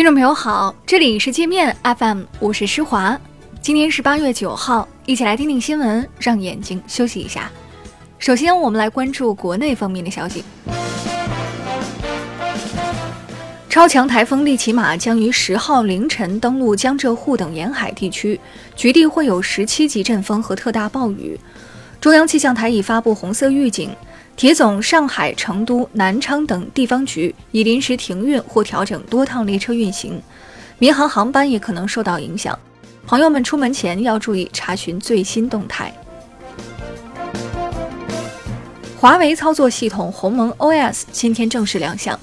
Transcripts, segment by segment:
听众朋友好，这里是界面 FM，我是施华。今天是八月九号，一起来听听新闻，让眼睛休息一下。首先，我们来关注国内方面的消息。超强台风利奇马将于十号凌晨登陆江浙沪等沿海地区，局地会有十七级阵风和特大暴雨。中央气象台已发布红色预警，铁总、上海、成都、南昌等地方局已临时停运或调整多趟列车运行，民航航班也可能受到影响。朋友们出门前要注意查询最新动态。华为操作系统鸿蒙 OS 今天正式亮相。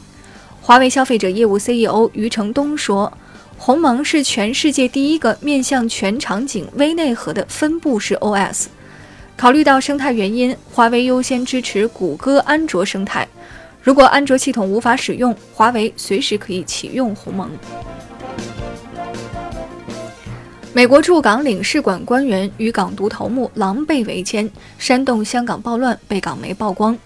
华为消费者业务 CEO 余承东说：“鸿蒙是全世界第一个面向全场景微内核的分布式 OS。考虑到生态原因，华为优先支持谷歌安卓生态。如果安卓系统无法使用，华为随时可以启用鸿蒙。”美国驻港领事馆官员与港独头目狼狈为奸，煽动香港暴乱，被港媒曝光。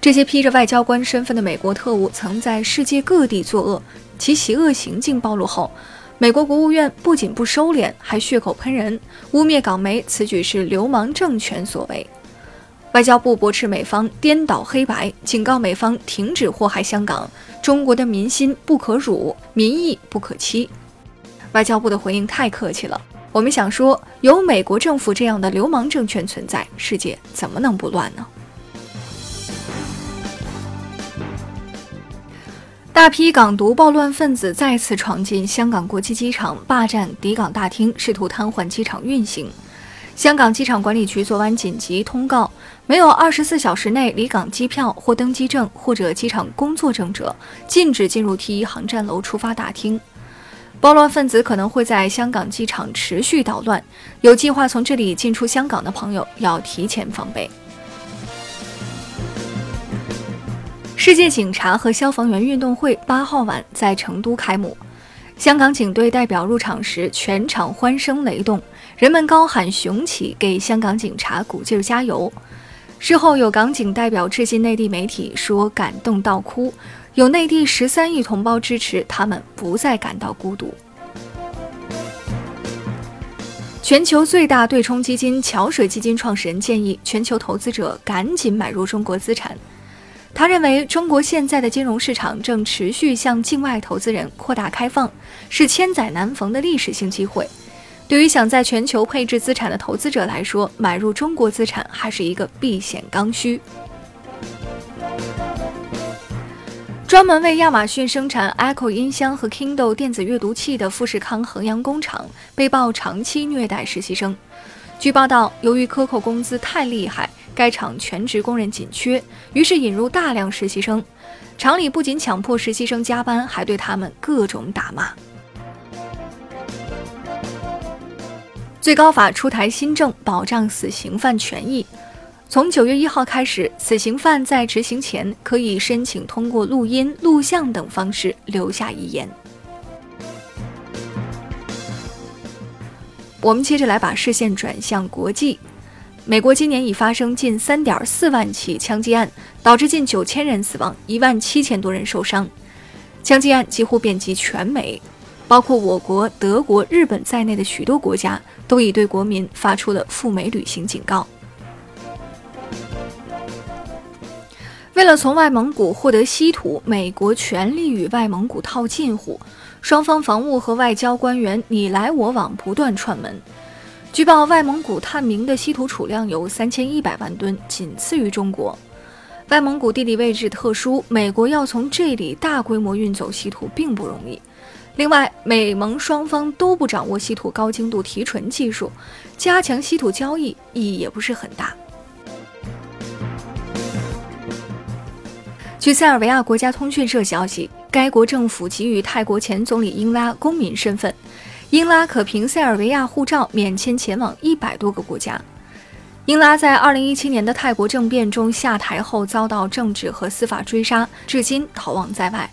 这些披着外交官身份的美国特务曾在世界各地作恶，其邪恶行径暴露后，美国国务院不仅不收敛，还血口喷人，污蔑港媒此举是流氓政权所为。外交部驳斥美方颠倒黑白，警告美方停止祸害香港。中国的民心不可辱，民意不可欺。外交部的回应太客气了，我们想说，有美国政府这样的流氓政权存在，世界怎么能不乱呢？大批港独暴乱分子再次闯进香港国际机场，霸占抵港大厅，试图瘫痪机场运行。香港机场管理局昨晚紧急通告：没有二十四小时内离港机票或登机证或者机场工作证者，禁止进入 T 一航站楼出发大厅。暴乱分子可能会在香港机场持续捣乱，有计划从这里进出香港的朋友要提前防备。世界警察和消防员运动会八号晚在成都开幕，香港警队代表入场时，全场欢声雷动，人们高喊“雄起”，给香港警察鼓劲加油。事后有港警代表致信内地媒体说感动到哭，有内地十三亿同胞支持他们，不再感到孤独。全球最大对冲基金桥水基金创始人建议全球投资者赶紧买入中国资产。他认为，中国现在的金融市场正持续向境外投资人扩大开放，是千载难逢的历史性机会。对于想在全球配置资产的投资者来说，买入中国资产还是一个避险刚需。专门为亚马逊生产 Echo 音箱和 Kindle 电子阅读器的富士康衡阳工厂被曝长期虐待实习生。据报道，由于克扣工资太厉害。该厂全职工人紧缺，于是引入大量实习生。厂里不仅强迫实习生加班，还对他们各种打骂。最高法出台新政，保障死刑犯权益。从九月一号开始，死刑犯在执行前可以申请通过录音、录像等方式留下遗言。我们接着来把视线转向国际。美国今年已发生近三点四万起枪击案，导致近九千人死亡，一万七千多人受伤。枪击案几乎遍及全美，包括我国、德国、日本在内的许多国家都已对国民发出了赴美旅行警告。为了从外蒙古获得稀土，美国全力与外蒙古套近乎，双方防务和外交官员你来我往，不断串门。据报，外蒙古探明的稀土储量有三千一百万吨，仅次于中国。外蒙古地理位置特殊，美国要从这里大规模运走稀土并不容易。另外，美蒙双方都不掌握稀土高精度提纯技术，加强稀土交易意义也不是很大。据塞尔维亚国家通讯社消息，该国政府给予泰国前总理英拉公民身份。英拉可凭塞尔维亚护照免签前往一百多个国家。英拉在二零一七年的泰国政变中下台后，遭到政治和司法追杀，至今逃亡在外。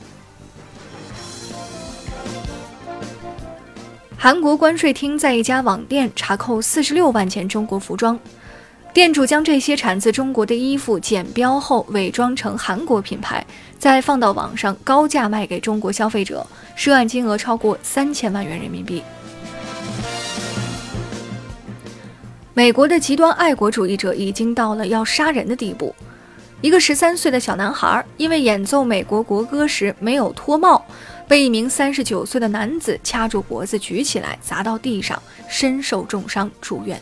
韩国关税厅在一家网店查扣四十六万件中国服装。店主将这些产自中国的衣服剪标后伪装成韩国品牌，再放到网上高价卖给中国消费者，涉案金额超过三千万元人民币。美国的极端爱国主义者已经到了要杀人的地步。一个十三岁的小男孩因为演奏美国国歌时没有脱帽，被一名三十九岁的男子掐住脖子举起来砸到地上，身受重伤住院。